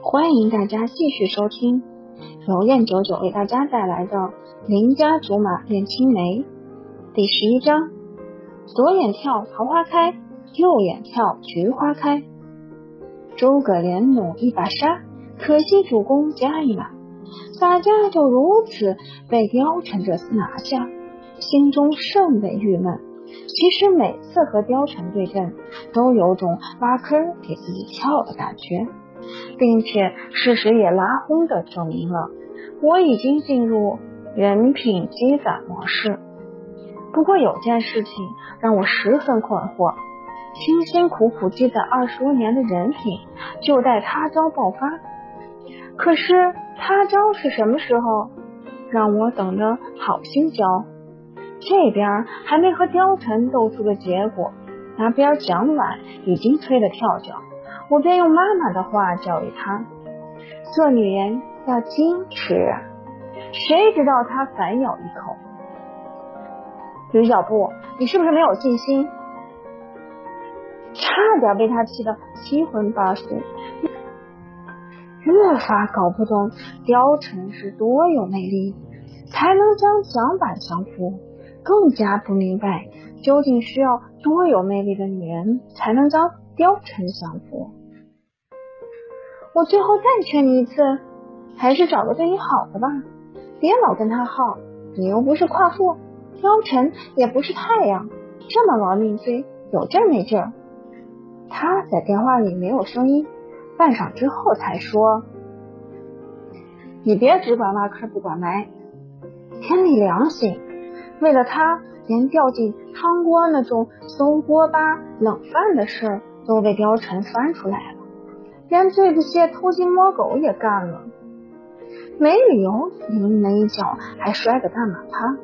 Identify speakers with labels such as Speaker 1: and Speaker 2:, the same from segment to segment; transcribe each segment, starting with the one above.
Speaker 1: 欢迎大家继续收听由燕九九为大家带来的《邻家竹马恋青梅》第十一章：左眼跳桃花开，右眼跳菊花开。诸葛连弩一把杀，可惜主公加一马。洒家就如此被貂蝉这厮拿下，心中甚为郁闷。其实每次和貂蝉对阵，都有种挖坑给自己跳的感觉，并且事实也拉轰的证明了我已经进入人品积攒模式。不过有件事情让我十分困惑：辛辛苦苦积攒二十多年的人品，就待他朝爆发。可是他朝是什么时候？让我等着好心焦。这边还没和貂蝉斗出个结果，那边蒋婉已经催得跳脚，我便用妈妈的话教育他：做女人要矜持。谁知道他反咬一口：吕小布，你是不是没有信心？差点被他气得七荤八素。越发搞不懂貂蝉是多有魅力，才能将蒋板降服。更加不明白究竟需要多有魅力的女人才能将貂蝉降服。我最后再劝你一次，还是找个对你好的吧，别老跟他耗。你又不是夸父，貂蝉也不是太阳，这么玩命追，有劲没劲儿？他在电话里没有声音。半晌之后才说：“你别只管挖坑不管埋，天理良心，为了他，连掉进汤锅那种馊锅巴冷饭的事儿都被貂蝉翻出来了，连对不起偷鸡摸狗也干了。没理由你们那一脚还摔个大马趴。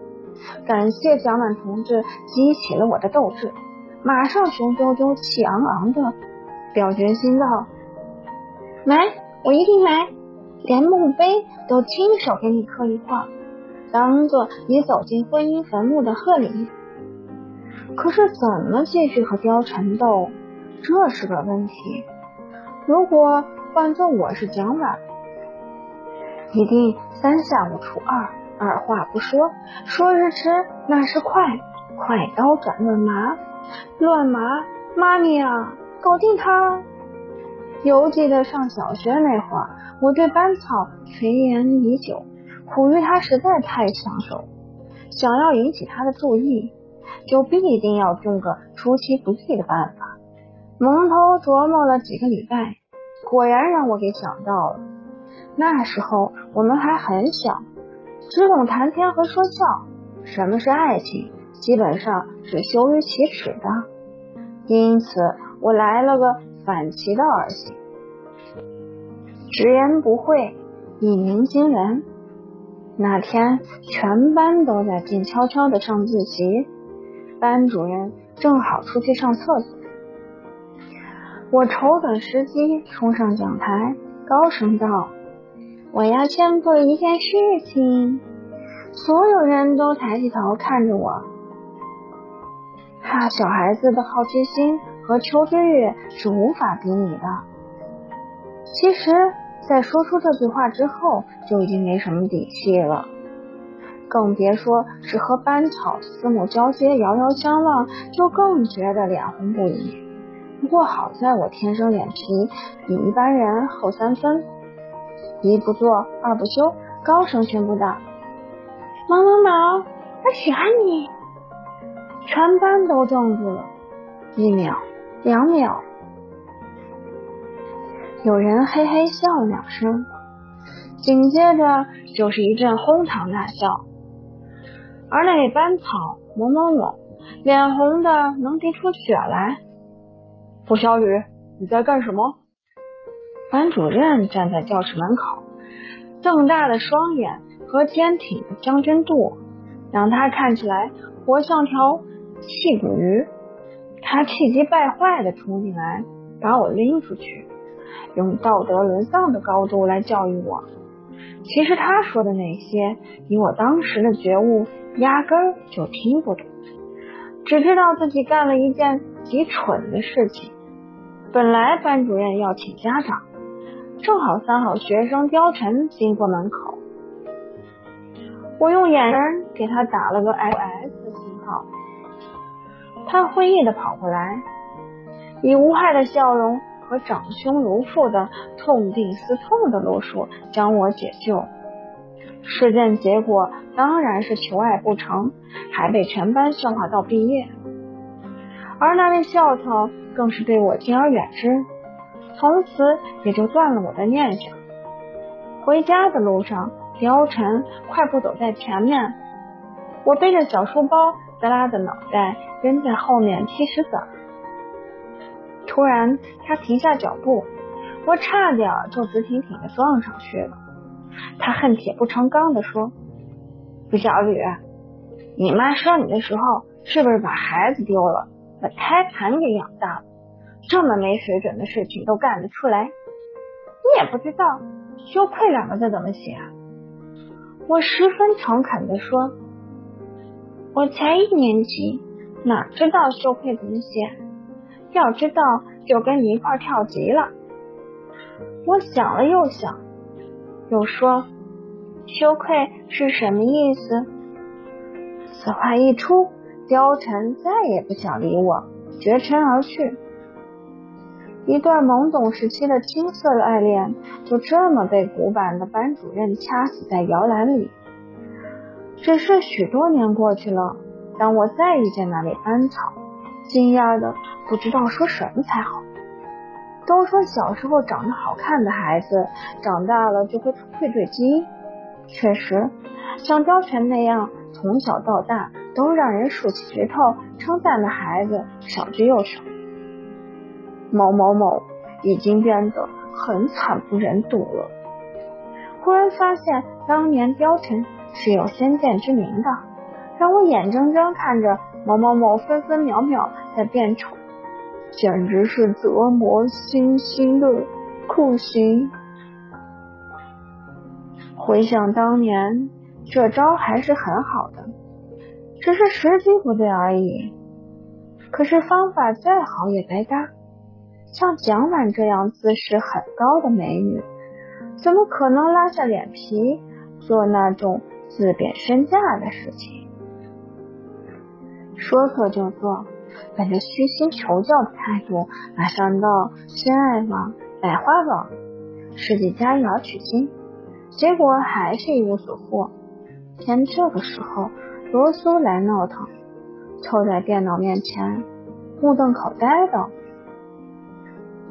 Speaker 1: 感谢蒋满同志激起了我的斗志，马上雄赳赳气昂昂的表决心道。”买，我一定买，连墓碑都亲手给你刻一块，当做你走进婚姻坟墓的贺礼。可是怎么继续和貂蝉斗，这是个问题。如果换做我是蒋婉，一定三下五除二，二话不说，说时迟那是快，快刀斩乱麻，乱麻，妈咪啊，搞定他！犹记得上小学那会儿，我对班草垂涎已久，苦于他实在太抢手，想要引起他的注意，就必定要用个出其不意的办法。蒙头琢磨了几个礼拜，果然让我给想到了。那时候我们还很小，只懂谈天和说笑，什么是爱情，基本上是羞于启齿的。因此，我来了个。反其道而行，直言不讳，一鸣惊人。那天全班都在静悄悄的上自习，班主任正好出去上厕所。我瞅准时机，冲上讲台，高声道：“我要宣布一件事情。”所有人都抬起头看着我。哈，小孩子的好奇心。和求知欲是无法比拟的。其实，在说出这句话之后，就已经没什么底气了，更别说是和班草四目交接、遥遥相望，就更觉得脸红不已。不过好在我天生脸皮比一般人厚三分，一不做二不休，高声宣布道：“某某某，我喜欢你！”全班都怔住了一秒。两秒，有人嘿嘿笑了两声，紧接着就是一阵哄堂大笑。而那班草某某某脸红的能滴出血来。付小雨，你在干什么？班主任站在教室门口，瞪大的双眼和坚挺的将军肚，让他看起来活像条气骨鱼。他气急败坏的冲进来，把我拎出去，用道德沦丧的高度来教育我。其实他说的那些，以我当时的觉悟，压根儿就听不懂，只知道自己干了一件极蠢的事情。本来班主任要请家长，正好三好学生貂蝉经过门口，我用眼神给他打了个 S 信号，他会意的跑过来，以无害的笑容和长兄如父的痛定思痛的路数将我解救。事件结果当然是求爱不成，还被全班笑话到毕业。而那位校草更是对我敬而远之，从此也就断了我的念想。回家的路上，貂蝉快步走在前面，我背着小书包，耷拉着脑袋跟在后面踢石子。突然，他停下脚步，我差点就直挺挺的撞上去了。他恨铁不成钢的说：“付小雨，你妈生你的时候是不是把孩子丢了？”把胎盘给养大了，这么没水准的事情都干得出来，你也不知道“羞愧”两个字怎么写啊？我十分诚恳的说：“我才一年级，哪知道羞愧怎么写？要知道就跟你一块跳级了。”我想了又想，又说：“羞愧是什么意思？”此话一出。貂蝉再也不想理我，绝尘而去。一段懵懂时期的青涩的爱恋，就这么被古板的班主任掐死在摇篮里。只是许多年过去了，当我再遇见那位班草，惊讶的不知道说什么才好。都说小时候长得好看的孩子，长大了就会愧对基因。确实，像貂蝉那样从小到大。都让人竖起指头称赞的孩子少之又少。某某某已经变得很惨不忍睹了。忽然发现当年貂蝉是有先见之明的，让我眼睁睁看着某某某分分秒秒在变丑，简直是折磨心心的酷刑。回想当年，这招还是很好的。只是时机不对而已。可是方法再好也白搭。像蒋婉这样自视很高的美女，怎么可能拉下脸皮做那种自贬身价的事情？说做就做，本着虚心求教的态度，马上到先爱网、百花网、世纪佳缘取经，结果还是一无所获。偏这个时候。罗苏来闹腾，凑在电脑面前，目瞪口呆的。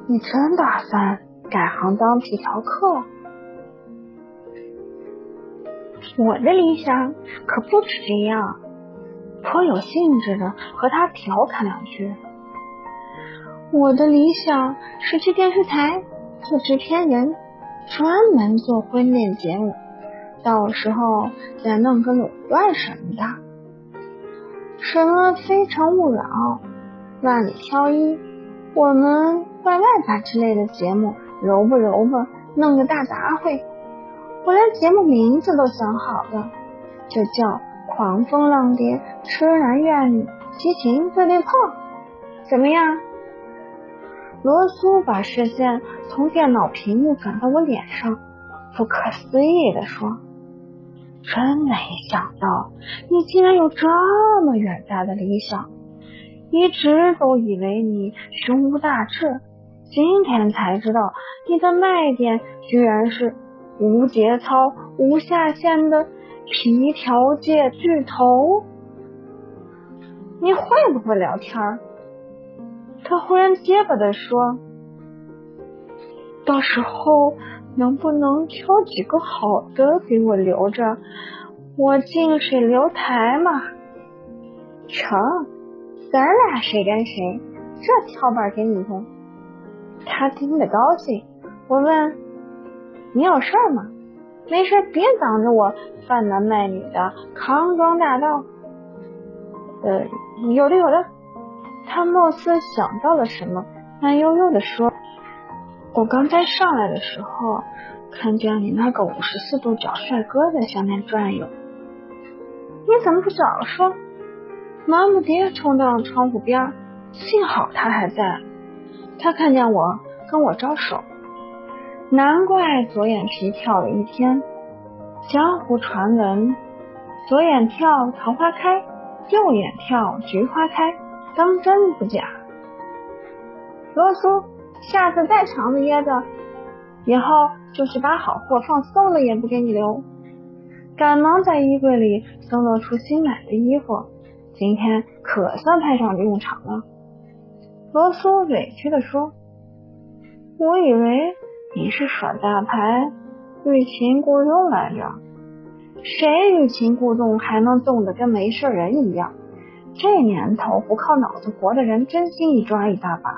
Speaker 1: 你真打算改行当皮条客？我的理想可不止这样。颇有兴致的和他调侃两句。我的理想是去电视台做制片人，专门做婚恋节目。到时候再弄个垄断什么的，什么《非诚勿扰》《万里挑一》《我们外外吧》之类的节目，揉吧揉吧，弄个大杂烩。我连节目名字都想好了，就叫《狂风浪蝶痴男怨女激情对对碰》，怎么样？罗苏把视线从电脑屏幕转到我脸上，不可思议的说。真没想到你竟然有这么远大的理想，一直都以为你胸无大志，今天才知道你的卖点居然是无节操、无下限的皮条界巨头。你会不会聊天？他忽然结巴的说：“到时候。”能不能挑几个好的给我留着？我近水楼台嘛。成，咱俩谁跟谁？这跳板给你用。他听得高兴。我问你有事儿吗？没事，别挡着我贩男卖女的康庄大道。呃，有的有的。他貌似想到了什么，慢悠悠的说。我刚才上来的时候，看见你那个五十四度角帅哥在下面转悠，你怎么不早说？马姆蝶冲到窗户边，幸好他还在，他看见我跟我招手，难怪左眼皮跳了一天。江湖传闻，左眼跳桃花开，右眼跳菊花开，当真不假。罗苏，下次再藏着掖着，以后就是把好货放馊了也不给你留。赶忙在衣柜里搜罗出新买的衣服，今天可算派上用场了。罗苏委屈的说：“我以为你是耍大牌，欲擒故纵来着。”谁欲擒故纵还能纵得跟没事人一样？这年头不靠脑子活的人真心一抓一大把。